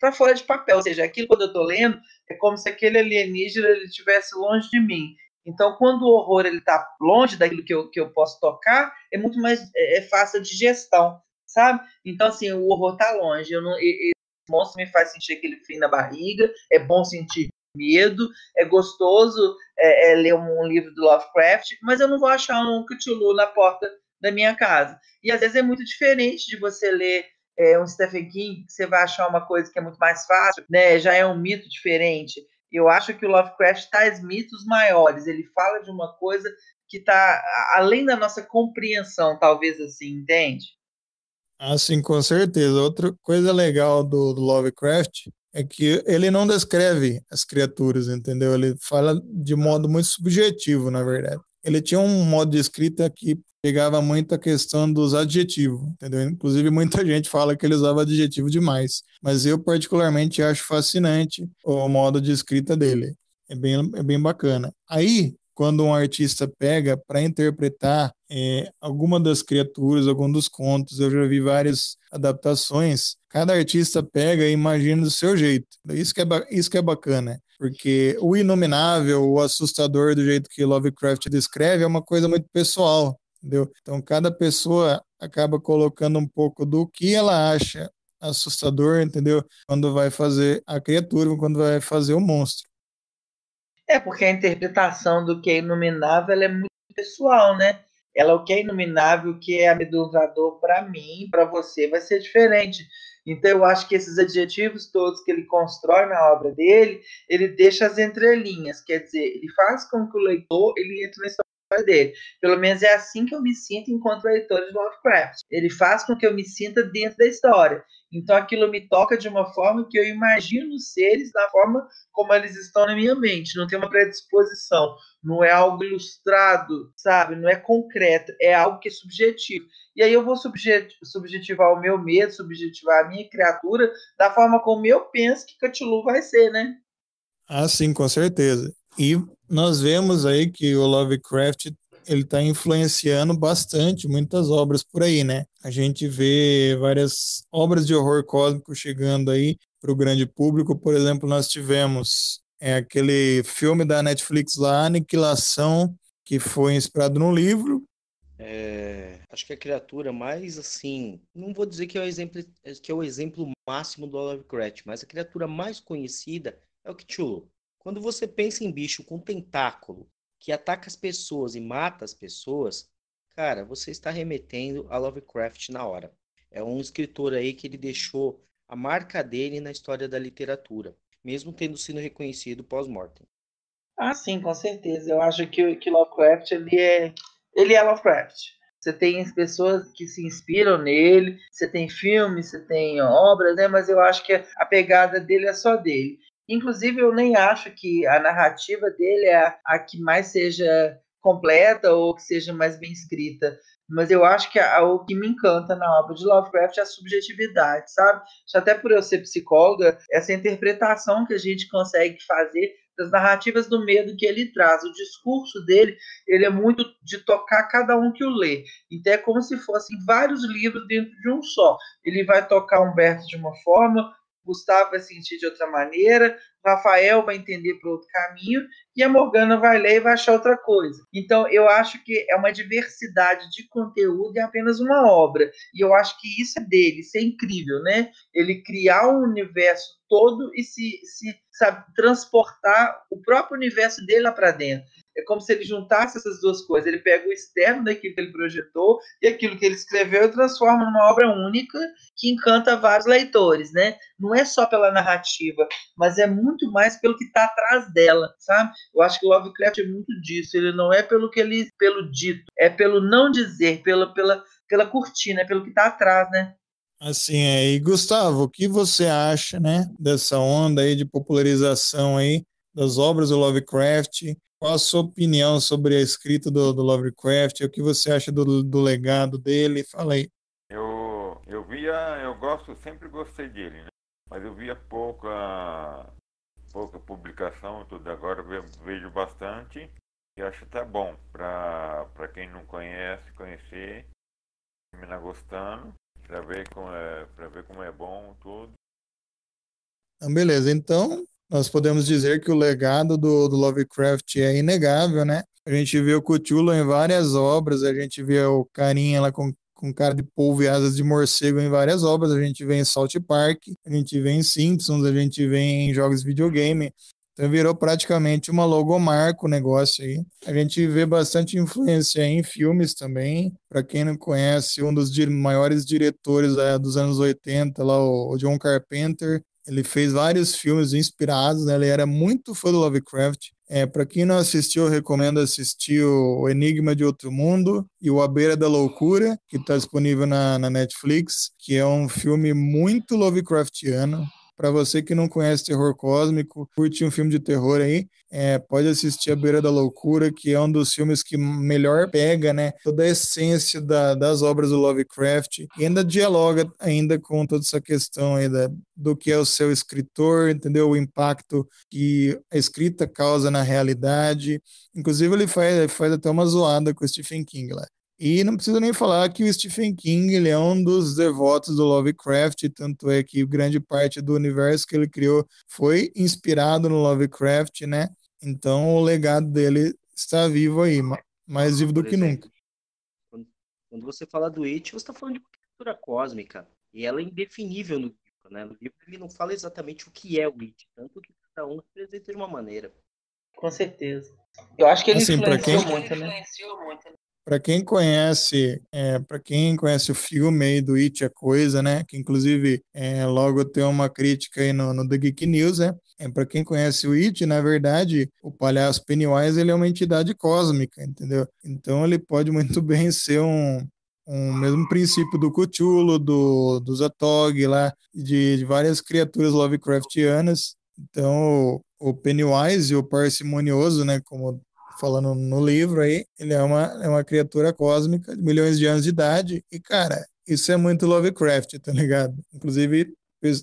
para fora de papel. Ou seja, aquilo quando eu estou lendo, é como se aquele alienígena ele estivesse longe de mim. Então, quando o horror ele está longe daquilo que eu, que eu posso tocar, é muito mais é, é fácil de gestão, sabe? Então, assim, o horror está longe. Eu não, monstro me faz sentir aquele frio na barriga, é bom sentir medo, é gostoso é, é, ler um, livro do Lovecraft, mas eu não vou achar um Cthulhu na porta da minha casa. E às vezes é muito diferente de você ler é, um Stephen King, que você vai achar uma coisa que é muito mais fácil, né? já é um mito diferente. Eu acho que o Lovecraft traz mitos maiores, ele fala de uma coisa que está além da nossa compreensão, talvez assim, entende? Ah, sim, com certeza. Outra coisa legal do, do Lovecraft é que ele não descreve as criaturas, entendeu? Ele fala de modo muito subjetivo, na verdade. Ele tinha um modo de escrita que pegava muito a questão dos adjetivos, entendeu? Inclusive, muita gente fala que ele usava adjetivo demais, mas eu particularmente acho fascinante o modo de escrita dele. É bem, é bem bacana. Aí, quando um artista pega para interpretar é, alguma das criaturas, algum dos contos, eu já vi várias adaptações. Cada artista pega e imagina do seu jeito. Isso que é, isso que é bacana, porque o inominável, o assustador do jeito que Lovecraft descreve é uma coisa muito pessoal, entendeu? Então cada pessoa acaba colocando um pouco do que ela acha assustador, entendeu? Quando vai fazer a criatura, quando vai fazer o monstro. É, porque a interpretação do que é inominável é muito pessoal, né? Ela, o que é inominável, o que é amedrontador para mim, para você, vai ser diferente. Então, eu acho que esses adjetivos todos que ele constrói na obra dele, ele deixa as entrelinhas, quer dizer, ele faz com que o leitor ele entre história dele. Pelo menos é assim que eu me sinto enquanto leitor de Lovecraft. Ele faz com que eu me sinta dentro da história. Então aquilo me toca de uma forma que eu imagino os seres da forma como eles estão na minha mente. Não tem uma predisposição, não é algo ilustrado, sabe? Não é concreto, é algo que é subjetivo. E aí eu vou subjetivar o meu medo, subjetivar a minha criatura da forma como eu penso que Cthulhu vai ser, né? Ah, sim, com certeza. E nós vemos aí que o Lovecraft ele está influenciando bastante muitas obras por aí, né? A gente vê várias obras de horror cósmico chegando aí para o grande público. Por exemplo, nós tivemos é, aquele filme da Netflix lá, Aniquilação, que foi inspirado no livro. É, acho que a criatura mais assim, não vou dizer que é o exemplo que é o exemplo máximo do Lovecraft, mas a criatura mais conhecida é o Cthulhu. Quando você pensa em bicho com tentáculo que ataca as pessoas e mata as pessoas, cara, você está remetendo a Lovecraft na hora. É um escritor aí que ele deixou a marca dele na história da literatura, mesmo tendo sido reconhecido pós-mortem. Ah, sim, com certeza. Eu acho que, que Lovecraft ele é, ele é Lovecraft. Você tem pessoas que se inspiram nele, você tem filmes, você tem obras, né? Mas eu acho que a pegada dele é só dele. Inclusive, eu nem acho que a narrativa dele é a, que mais seja completa ou que seja mais bem escrita. Mas eu acho que a, o que me encanta na obra de Lovecraft é a subjetividade, sabe? Até por eu ser psicóloga, essa interpretação que a gente consegue fazer das narrativas do medo que ele traz. O discurso dele, ele é muito de tocar cada um que o lê. Então é como se fossem vários livros dentro de um só. Ele vai tocar Humberto de uma forma, Gustavo vai sentir de outra maneira, Rafael vai entender por outro caminho e a Morgana vai ler e vai achar outra coisa. Então, eu acho que é uma diversidade de conteúdo e apenas uma obra. E eu acho que isso é dele, isso é incrível, né? Ele criar um universo todo e se, se sabe, transportar o próprio universo dele lá para dentro. É como se ele juntasse essas duas coisas. Ele pega o externo daquilo que ele projetou e aquilo que ele escreveu e transforma numa obra única que encanta vários leitores, né? Não é só pela narrativa, mas é muito mais pelo que está atrás dela, sabe? Eu acho que o Lovecraft é muito disso. Ele não é pelo que ele, pelo dito, é pelo não dizer, pela, pela, pela cortina, é pelo que está atrás, né? Assim, é. E Gustavo, o que você acha, né, dessa onda aí de popularização aí das obras do Lovecraft? Qual a sua opinião sobre a escrita do, do Lovecraft? O que você acha do, do legado dele? Fala aí. Eu, eu via, eu gosto, sempre gostei dele, né? Mas eu via pouca, pouca publicação, tudo agora vejo bastante e acho até bom para quem não conhece, conhecer, terminar gostando para ver como é, ver como é bom tudo. Então, beleza. Então, nós podemos dizer que o legado do, do Lovecraft é inegável, né? A gente vê o Cthulhu em várias obras, a gente vê o carinha lá com, com cara de polvo e asas de morcego em várias obras, a gente vê em Salt Park, a gente vê em Simpsons, a gente vê em jogos de videogame. Então virou praticamente uma logomarca o negócio aí. A gente vê bastante influência em filmes também. Para quem não conhece, um dos maiores diretores é, dos anos 80, lá, o John Carpenter, ele fez vários filmes inspirados, né? ele era muito fã do Lovecraft. É, para quem não assistiu, eu recomendo assistir o Enigma de Outro Mundo e o A Beira da Loucura, que está disponível na, na Netflix, que é um filme muito Lovecraftiano. Para você que não conhece terror cósmico, curte um filme de terror aí, é, pode assistir A Beira da Loucura, que é um dos filmes que melhor pega, né, toda a essência da, das obras do Lovecraft e ainda dialoga ainda com toda essa questão aí da, do que é o seu escritor, entendeu? O impacto que a escrita causa na realidade. Inclusive ele faz, ele faz até uma zoada com o Stephen King lá. E não preciso nem falar que o Stephen King ele é um dos devotos do Lovecraft, tanto é que grande parte do universo que ele criou foi inspirado no Lovecraft, né? Então o legado dele está vivo aí, mais vivo do que nunca. Quando você fala do It, você está falando de cultura cósmica, e ela é indefinível no livro, né? No livro ele não fala exatamente o que é o It, tanto que cada um representa de uma maneira. Com certeza. Eu acho que ele assim, influenciou, quem... muito, né? influenciou muito, né? Para quem conhece, é, para quem conhece o filme aí do It a Coisa, né? Que inclusive é, logo tem uma crítica aí no, no The Geek News, né? É, para quem conhece o It, na verdade, o palhaço Pennywise ele é uma entidade cósmica, entendeu? Então ele pode muito bem ser um, um mesmo princípio do Cthulhu, do, do Zatog lá, de, de várias criaturas Lovecraftianas. Então, o Pennywise, o parcimonioso, né, como falando no livro aí, ele é uma, é uma criatura cósmica de milhões de anos de idade. E, cara, isso é muito Lovecraft, tá ligado? Inclusive,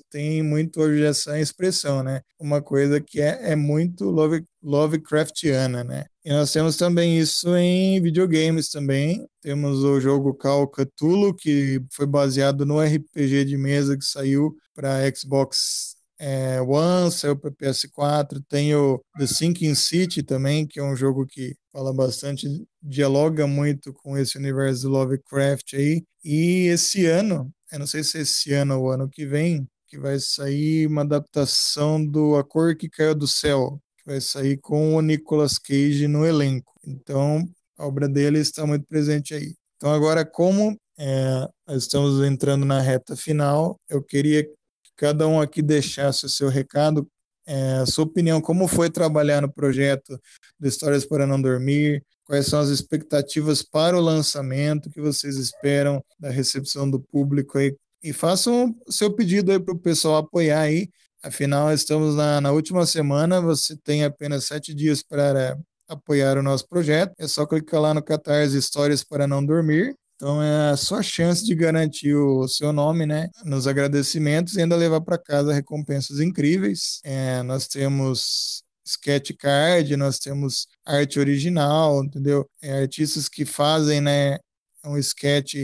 tem muito hoje essa expressão, né? Uma coisa que é, é muito Love, Lovecraftiana, né? E nós temos também isso em videogames também. Temos o jogo Call Cthulhu, que foi baseado no RPG de mesa que saiu para Xbox é, One, saiu para PS4, tem o The Sinking City também, que é um jogo que fala bastante, dialoga muito com esse universo do Lovecraft aí. E esse ano, eu não sei se esse ano ou ano que vem, que vai sair uma adaptação do A Cor que Caiu do Céu, que vai sair com o Nicolas Cage no elenco. Então, a obra dele está muito presente aí. Então, agora, como é, estamos entrando na reta final, eu queria que cada um aqui deixasse o seu recado, é, a sua opinião, como foi trabalhar no projeto de Histórias para Não Dormir, quais são as expectativas para o lançamento? Que vocês esperam da recepção do público aí, e façam o seu pedido aí para o pessoal apoiar aí, afinal estamos na, na última semana, você tem apenas sete dias para apoiar o nosso projeto, é só clicar lá no Catarse Histórias para Não Dormir então é a sua chance de garantir o seu nome, né, nos agradecimentos e ainda levar para casa recompensas incríveis. É, nós temos sketch card, nós temos arte original, entendeu? É, artistas que fazem, né, um sketch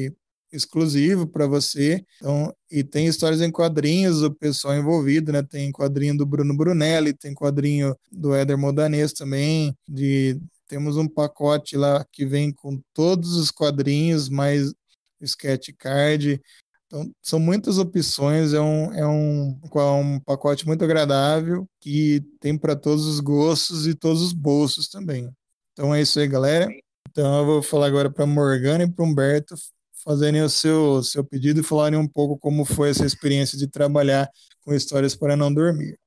exclusivo para você. Então, e tem histórias em quadrinhos do pessoal envolvido, né? Tem quadrinho do Bruno Brunelli, tem quadrinho do Éder Modanês também, de temos um pacote lá que vem com todos os quadrinhos, mais o sketch card. Então, são muitas opções, é um, é um, um pacote muito agradável que tem para todos os gostos e todos os bolsos também. Então é isso aí, galera. Então eu vou falar agora para Morgana e para Humberto fazerem o seu, seu pedido e falarem um pouco como foi essa experiência de trabalhar com histórias para não dormir.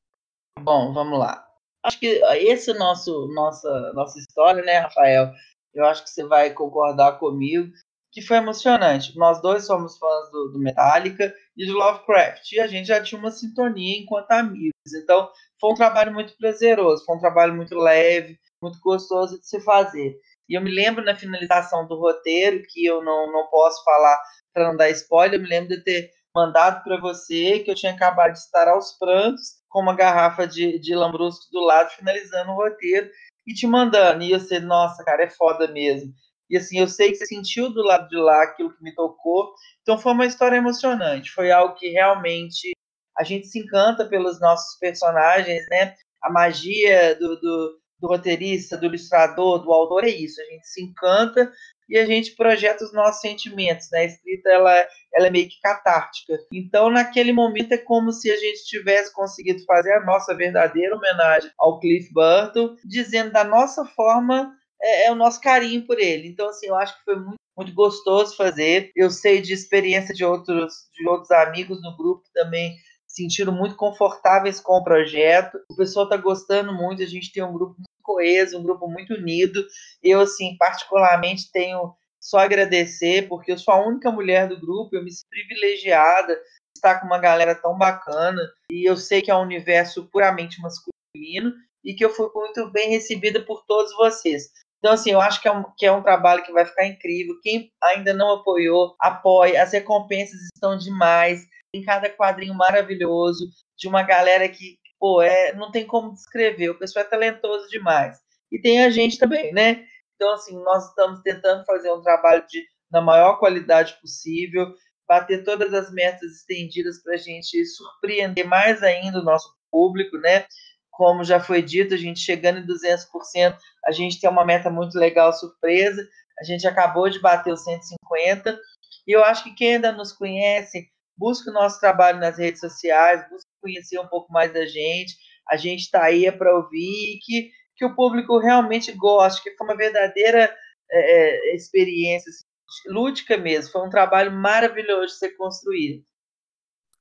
Bom, vamos lá acho que esse nosso nossa nossa história, né, Rafael? Eu acho que você vai concordar comigo que foi emocionante. Nós dois somos fãs do, do Metallica e do Lovecraft e a gente já tinha uma sintonia enquanto amigos. Então foi um trabalho muito prazeroso, foi um trabalho muito leve, muito gostoso de se fazer. E eu me lembro na finalização do roteiro, que eu não, não posso falar para não dar spoiler, eu me lembro de ter mandado para você que eu tinha acabado de estar aos prantos com uma garrafa de, de lambrusco do lado, finalizando o roteiro e te mandando. E você, nossa, cara, é foda mesmo. E assim, eu sei que você sentiu do lado de lá aquilo que me tocou. Então foi uma história emocionante. Foi algo que realmente a gente se encanta pelos nossos personagens, né? A magia do, do, do roteirista, do ilustrador, do autor é isso. A gente se encanta e a gente projeta os nossos sentimentos. Né? A escrita ela, ela é meio que catártica. Então, naquele momento, é como se a gente tivesse conseguido fazer a nossa verdadeira homenagem ao Cliff Burton, dizendo da nossa forma é, é o nosso carinho por ele. Então, assim, eu acho que foi muito muito gostoso fazer. Eu sei de experiência de outros, de outros amigos no grupo também sentiram muito confortáveis com o projeto. O pessoal está gostando muito, a gente tem um grupo coeso, um grupo muito unido. Eu, assim, particularmente tenho só agradecer, porque eu sou a única mulher do grupo, eu me sinto privilegiada de estar com uma galera tão bacana, e eu sei que é um universo puramente masculino, e que eu fui muito bem recebida por todos vocês. Então, assim, eu acho que é, um, que é um trabalho que vai ficar incrível. Quem ainda não apoiou, apoie. As recompensas estão demais. Tem cada quadrinho maravilhoso de uma galera que pô, é, não tem como descrever, o pessoal é talentoso demais. E tem a gente também, né? Então, assim, nós estamos tentando fazer um trabalho de, na maior qualidade possível, bater todas as metas estendidas para a gente surpreender mais ainda o nosso público, né? Como já foi dito, a gente chegando em 200%, a gente tem uma meta muito legal, surpresa. A gente acabou de bater os 150. E eu acho que quem ainda nos conhece, busca o nosso trabalho nas redes sociais, busca conhecer um pouco mais da gente. A gente está aí é para ouvir e que, que o público realmente goste, que foi uma verdadeira é, é, experiência assim, lúdica mesmo. Foi um trabalho maravilhoso de ser construído.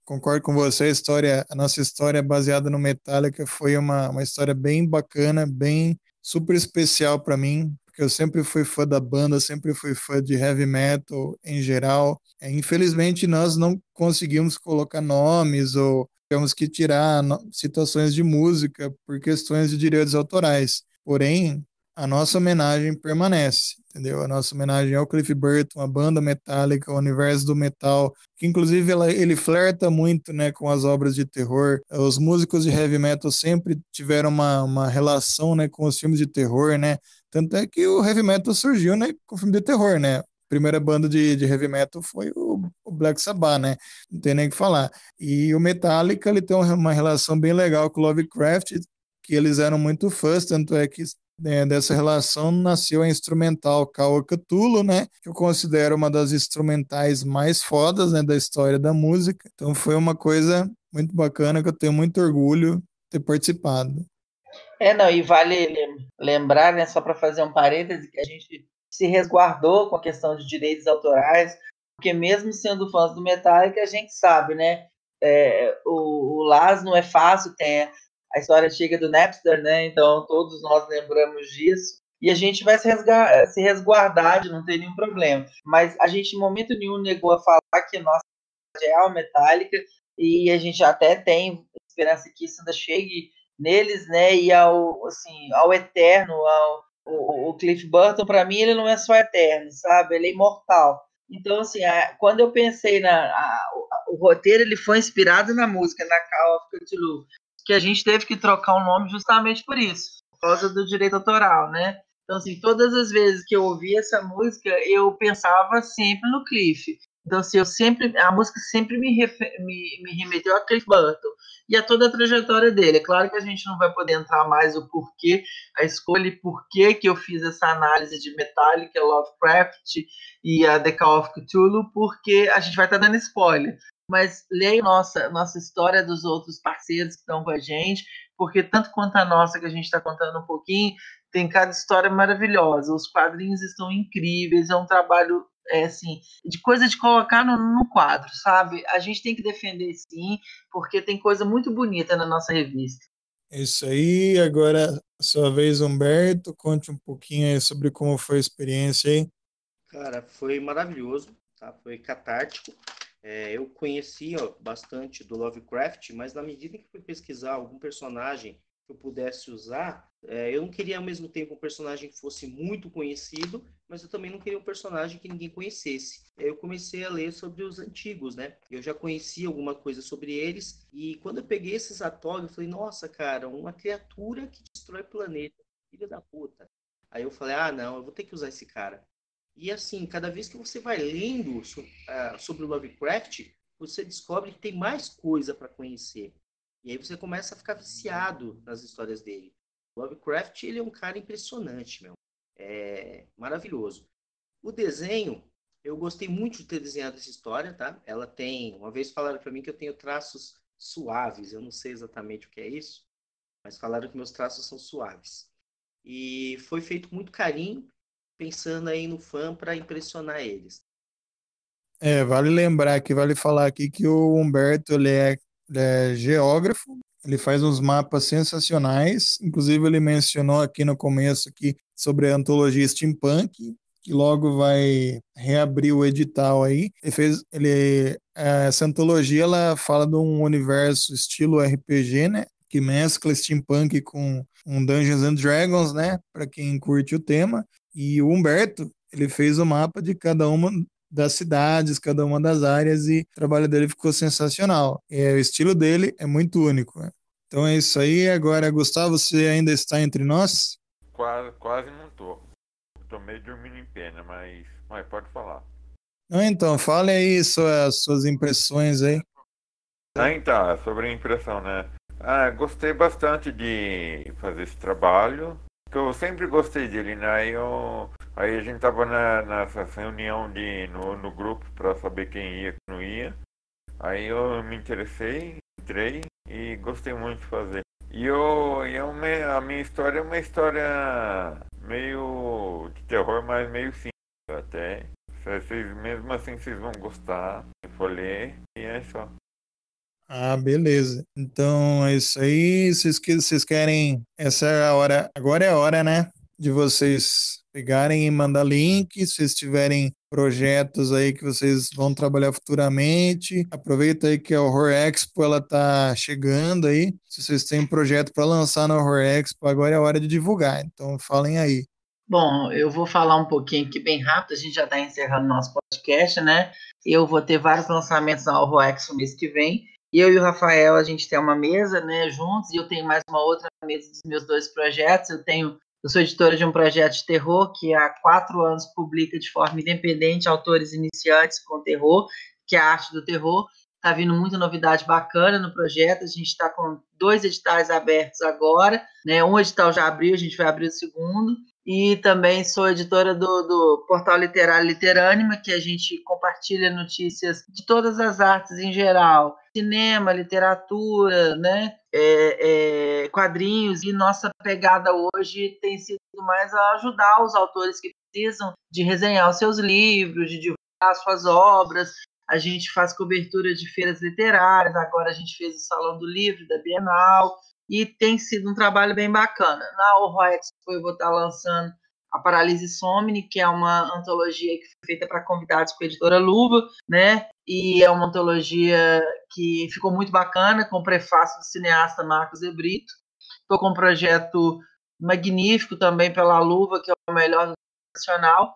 Concordo com você, a história, a nossa história baseada no Metallica foi uma, uma história bem bacana, bem super especial para mim, porque eu sempre fui fã da banda, sempre fui fã de heavy metal em geral. É, infelizmente, nós não conseguimos colocar nomes ou tivemos que tirar situações de música por questões de direitos autorais. Porém, a nossa homenagem permanece, entendeu? A nossa homenagem ao Cliff Burton, a banda metálica, o universo do metal, que inclusive ela, ele flerta muito né, com as obras de terror. Os músicos de heavy metal sempre tiveram uma, uma relação né, com os filmes de terror, né? Tanto é que o heavy metal surgiu né, com filme de terror, né? primeira banda de, de heavy metal foi o, o, Black Sabbath, né? Não tem nem o que falar. E o Metallica, ele tem uma relação bem legal com o Lovecraft, que eles eram muito fãs, tanto é que né, dessa relação nasceu a instrumental Call Cthulhu, né? Que eu considero uma das instrumentais mais fodas né, da história da música. Então foi uma coisa muito bacana que eu tenho muito orgulho de ter participado. É, não, e vale lembrar, né, só para fazer um parêntese, que a gente se resguardou com a questão de direitos autorais, porque mesmo sendo fãs do Metallica, a gente sabe, né? É, o, o Laz não é fácil, tem a história chega do Napster, né? Então todos nós lembramos disso. E a gente vai se, resguardar, se resguardar de não ter nenhum problema. Mas a gente, em momento nenhum, negou a falar que nossa é Metallica, e a gente até tem esperança que isso ainda chegue neles, né? E ao, assim, ao eterno, ao o, o Cliff Burton, para mim, ele não é só eterno, sabe? Ele é imortal. Então, assim, a, quando eu pensei na. A, o, roteiro ele foi inspirado na música, na Call of Cthulhu, que a gente teve que trocar o nome justamente por isso, por causa do direito autoral, né? Então, assim, todas as vezes que eu ouvia essa música, eu pensava sempre no Cliff. Então, assim, eu sempre, a música sempre me, me, me remeteu a Cliff Burton e a toda a trajetória dele. É claro que a gente não vai poder entrar mais o porquê, a escolha e porquê que eu fiz essa análise de Metallica, Lovecraft e a The Call of Cthulhu, porque a gente vai estar dando spoiler. Mas leia nossa, nossa história dos outros parceiros que estão com a gente, porque tanto quanto a nossa, que a gente está contando um pouquinho, tem cada história maravilhosa. Os quadrinhos estão incríveis, é um trabalho é, assim, de coisa de colocar no, no, quadro, sabe? A gente tem que defender sim, porque tem coisa muito bonita na nossa revista. Isso aí, agora sua vez, Humberto, conte um pouquinho aí sobre como foi a experiência aí. Cara, foi maravilhoso, tá? Foi catártico. É, eu conhecia bastante do Lovecraft, mas na medida que fui pesquisar algum personagem que eu pudesse usar, é, eu não queria ao mesmo tempo um personagem que fosse muito conhecido, mas eu também não queria um personagem que ninguém conhecesse. Eu comecei a ler sobre os antigos, né? Eu já conhecia alguma coisa sobre eles, e quando eu peguei esses atores, eu falei, nossa, cara, uma criatura que destrói planeta, filha da puta. Aí eu falei, ah, não, eu vou ter que usar esse cara. E assim, cada vez que você vai lendo uh, sobre o Lovecraft, você descobre que tem mais coisa para conhecer. E aí você começa a ficar viciado nas histórias dele. Lovecraft, ele é um cara impressionante, meu. É maravilhoso. O desenho, eu gostei muito de ter desenhado essa história, tá? Ela tem, uma vez falaram para mim que eu tenho traços suaves, eu não sei exatamente o que é isso, mas falaram que meus traços são suaves. E foi feito muito carinho, pensando aí no fã para impressionar eles. É, vale lembrar que vale falar aqui que o Humberto ele é, é geógrafo, ele faz uns mapas sensacionais. Inclusive, ele mencionou aqui no começo aqui sobre a antologia steampunk, que logo vai reabrir o edital aí. Ele fez, ele, essa antologia ela fala de um universo estilo RPG, né? Que mescla steampunk com um Dungeons and Dragons, né? Para quem curte o tema. E o Humberto, ele fez o mapa de cada uma das cidades, cada uma das áreas, e o trabalho dele ficou sensacional. É, o estilo dele é muito único. Né? Então é isso aí. Agora, Gustavo, você ainda está entre nós? Quase, quase não tô. Tô meio dormindo em pena, mas, mas pode falar. Não, então, fale aí suas, suas impressões aí. Ah, então, sobre a impressão, né? Ah, gostei bastante de fazer esse trabalho que eu sempre gostei dele, né? Eu, aí a gente tava na, nessa reunião de, no, no grupo para saber quem ia e não ia. Aí eu me interessei, entrei e gostei muito de fazer. E, eu, e eu, é a minha história é uma história meio de terror, mas meio simples até. Vocês, mesmo assim vocês vão gostar, se for ler, e é só. Ah, beleza. Então é isso aí. Vocês, vocês querem. Essa é a hora. Agora é a hora, né? De vocês pegarem e mandar link. Se vocês tiverem projetos aí que vocês vão trabalhar futuramente, aproveita aí que a Horror Expo ela tá chegando aí. Se vocês têm um projeto para lançar na Horror Expo, agora é a hora de divulgar. Então falem aí. Bom, eu vou falar um pouquinho aqui bem rápido. A gente já está encerrando nosso podcast, né? Eu vou ter vários lançamentos na Horror Expo mês que vem. Eu e o Rafael, a gente tem uma mesa, né, juntos, e eu tenho mais uma outra mesa dos meus dois projetos. Eu tenho Eu sou editora de um projeto de terror que há quatro anos publica de forma independente autores iniciantes com terror, que é a arte do terror. Está vindo muita novidade bacana no projeto. A gente está com dois editais abertos agora. Né? Um edital já abriu, a gente vai abrir o segundo. E também sou editora do, do portal Literário Literânima, que a gente compartilha notícias de todas as artes em geral, cinema, literatura, né? É, é, quadrinhos. E nossa pegada hoje tem sido mais a ajudar os autores que precisam de resenhar os seus livros, de divulgar suas obras, a gente faz cobertura de feiras literárias, agora a gente fez o Salão do Livro da Bienal, e tem sido um trabalho bem bacana. Na Horror Expo eu vou estar lançando a Paralise Somni, que é uma antologia que foi feita para convidados com a editora Luba, né? E é uma antologia que ficou muito bacana, com o prefácio do cineasta Marcos Ebrito. Estou com um projeto magnífico também pela Luva, que é o melhor nacional,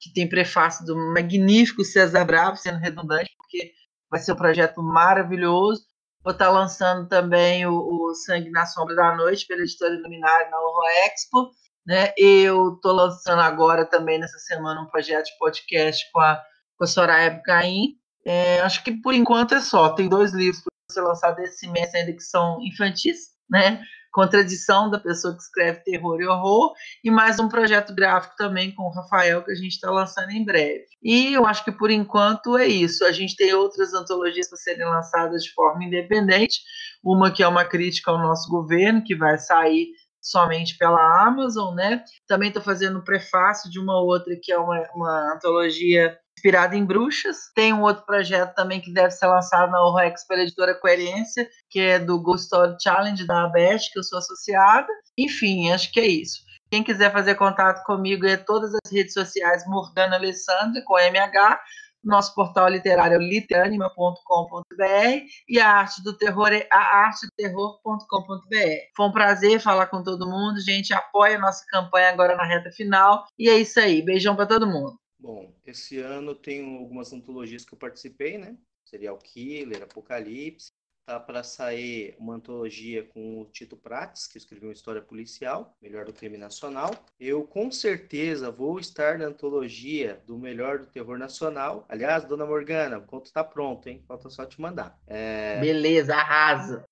que tem prefácio do magnífico César Bravo, sendo redundante, porque vai ser um projeto maravilhoso. Vou estar lançando também o, o Sangue na Sombra da Noite pela editora Iluminária na Horror Expo. Né? Eu estou lançando agora também nessa semana um projeto de podcast com a, com a Soraya Bucaim. É, acho que por enquanto é só. Tem dois livros para ser lançados esse mês ainda que são infantis, né? Contradição da pessoa que escreve terror e horror, e mais um projeto gráfico também com o Rafael que a gente está lançando em breve. E eu acho que por enquanto é isso. A gente tem outras antologias para serem lançadas de forma independente, uma que é uma crítica ao nosso governo, que vai sair somente pela Amazon, né? Também estou fazendo o prefácio de uma outra que é uma, uma antologia inspirada em bruxas. Tem um outro projeto também que deve ser lançado na Horrex pela editora Coerência, que é do Ghost Story Challenge da Abest, que eu sou associada. Enfim, acho que é isso. Quem quiser fazer contato comigo é todas as redes sociais Morgana Alessandra, com MH. Nosso portal literário é literanima.com.br e a arte do terror é aartedoterror.com.br. Foi um prazer falar com todo mundo, gente. Apoia a nossa campanha agora na reta final. E é isso aí. Beijão para todo mundo. Bom, esse ano tem algumas antologias que eu participei, né? Serial Killer, Apocalipse. Tá para sair uma antologia com o Tito Prates, que escreveu uma história policial, Melhor do Crime Nacional. Eu com certeza vou estar na antologia do Melhor do Terror Nacional. Aliás, dona Morgana, o conto está pronto, hein? Falta só te mandar. É... Beleza, arrasa.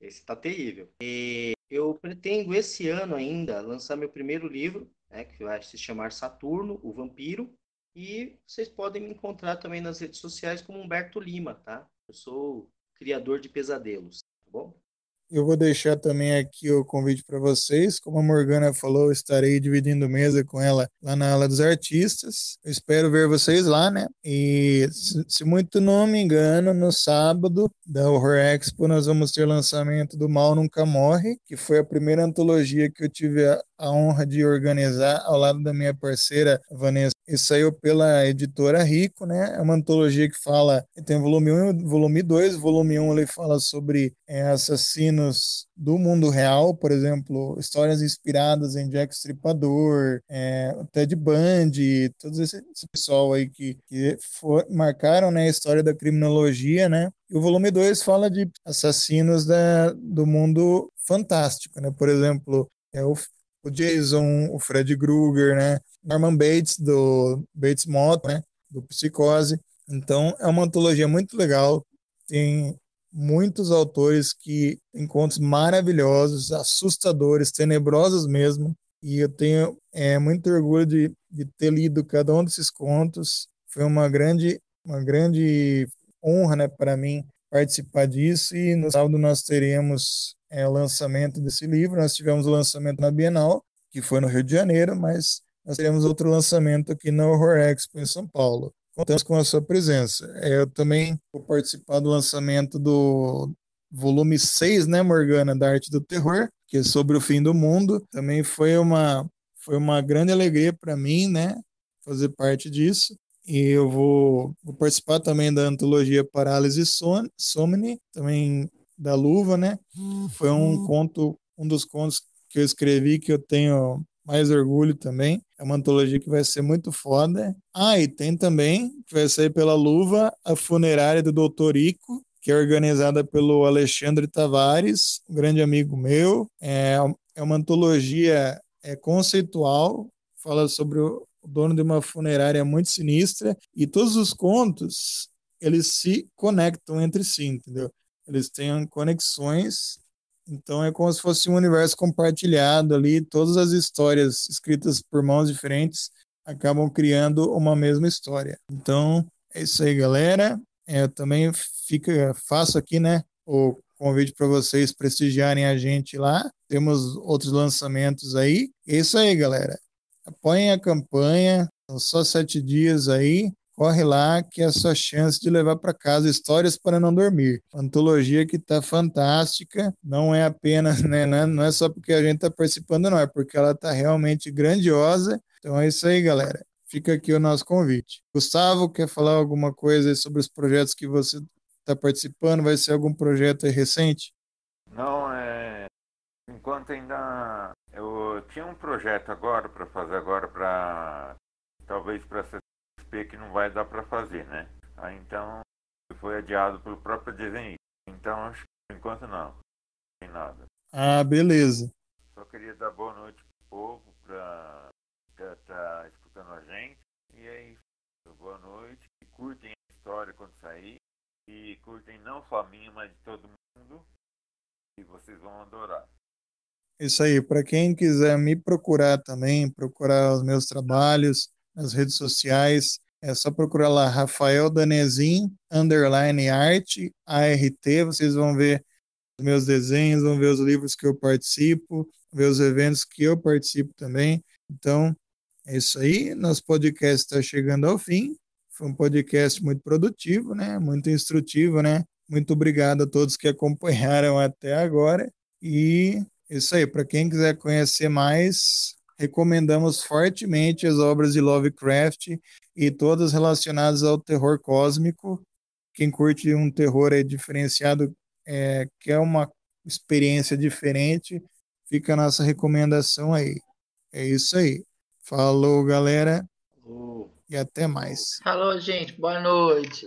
Esse tá terrível. E eu pretendo esse ano ainda lançar meu primeiro livro, né, que vai se chamar Saturno, o Vampiro. E vocês podem me encontrar também nas redes sociais como Humberto Lima, tá? Eu sou criador de pesadelos, tá bom? Eu vou deixar também aqui o convite para vocês. Como a Morgana falou, estarei dividindo mesa com ela lá na ala dos artistas. Eu espero ver vocês lá, né? E se muito não me engano, no sábado da Horror Expo nós vamos ter lançamento do Mal Nunca Morre, que foi a primeira antologia que eu tive a, a honra de organizar ao lado da minha parceira Vanessa e saiu pela editora Rico, né? É uma antologia que fala, tem volume 1 e volume 2. Volume 1 ele fala sobre é, assassinos do mundo real, por exemplo, histórias inspiradas em Jack Stripador, é, Ted Bundy, esse, esse pessoal aí que, que for, marcaram né, a história da criminologia, né? E o volume 2 fala de assassinos da, do mundo fantástico, né? Por exemplo, é o, o Jason, o Fred Krueger, né? Norman Bates, do Bates Motel, né? Do Psicose. Então, é uma antologia muito legal. Tem muitos autores que têm contos maravilhosos, assustadores, tenebrosos mesmo. E eu tenho é, muito orgulho de, de ter lido cada um desses contos. Foi uma grande, uma grande honra né, para mim participar disso. E no sábado nós teremos é, lançamento desse livro. Nós tivemos o lançamento na Bienal, que foi no Rio de Janeiro, mas nós teremos outro lançamento aqui na Horror Expo em São Paulo. Contamos com a sua presença. É, eu também vou participar do lançamento do volume 6, né, Morgana, da Arte do Terror, que é sobre o fim do mundo. Também foi uma, foi uma grande alegria para mim, né, fazer parte disso. E eu vou, vou participar também da antologia Parálise Somni, também da Luva, né? Foi um conto, um dos contos que eu escrevi que eu tenho mais orgulho também. É uma antologia que vai ser muito foda. Ah, e tem também, que vai sair pela Luva, a funerária do Doutor Ico, que é organizada pelo Alexandre Tavares, um grande amigo meu. É, é uma antologia é conceitual, fala sobre o dono de uma funerária muito sinistra e todos os contos eles se conectam entre si, entendeu? Eles têm conexões, então é como se fosse um universo compartilhado ali, todas as histórias escritas por mãos diferentes acabam criando uma mesma história. Então, é isso aí, galera. É, também fica, faço aqui, né, o convite para vocês prestigiarem a gente lá. Temos outros lançamentos aí. É isso aí, galera. Apoiem a campanha. São só sete dias aí. Corre lá que é a sua chance de levar para casa histórias para não dormir. Antologia que está fantástica. Não é apenas, né? Não é só porque a gente está participando, não. É porque ela está realmente grandiosa. Então é isso aí, galera. Fica aqui o nosso convite. Gustavo, quer falar alguma coisa sobre os projetos que você está participando? Vai ser algum projeto recente? Não, é. Enquanto ainda. Eu tinha um projeto agora para fazer agora para. Talvez para CSP que não vai dar para fazer, né? Aí então foi adiado pelo próprio desenhista. Então acho que por enquanto não. Não tem nada. Ah, beleza. Só queria dar boa noite pro povo, para estar tá escutando a gente. E aí, boa noite. E curtem a história quando sair e curtem não só a minha, mas de todo mundo. E vocês vão adorar. Isso aí, para quem quiser me procurar também, procurar os meus trabalhos nas redes sociais, é só procurar lá Rafael Danezin, underline arte, ART, vocês vão ver os meus desenhos, vão ver os livros que eu participo, ver os eventos que eu participo também. Então, é isso aí, nosso podcast está chegando ao fim. Foi um podcast muito produtivo, né? Muito instrutivo, né? Muito obrigado a todos que acompanharam até agora. E isso aí, para quem quiser conhecer mais, recomendamos fortemente as obras de Lovecraft e todas relacionadas ao terror cósmico. Quem curte um terror é diferenciado, é, quer uma experiência diferente, fica a nossa recomendação aí. É isso aí. Falou, galera e até mais. Falou, gente. Boa noite.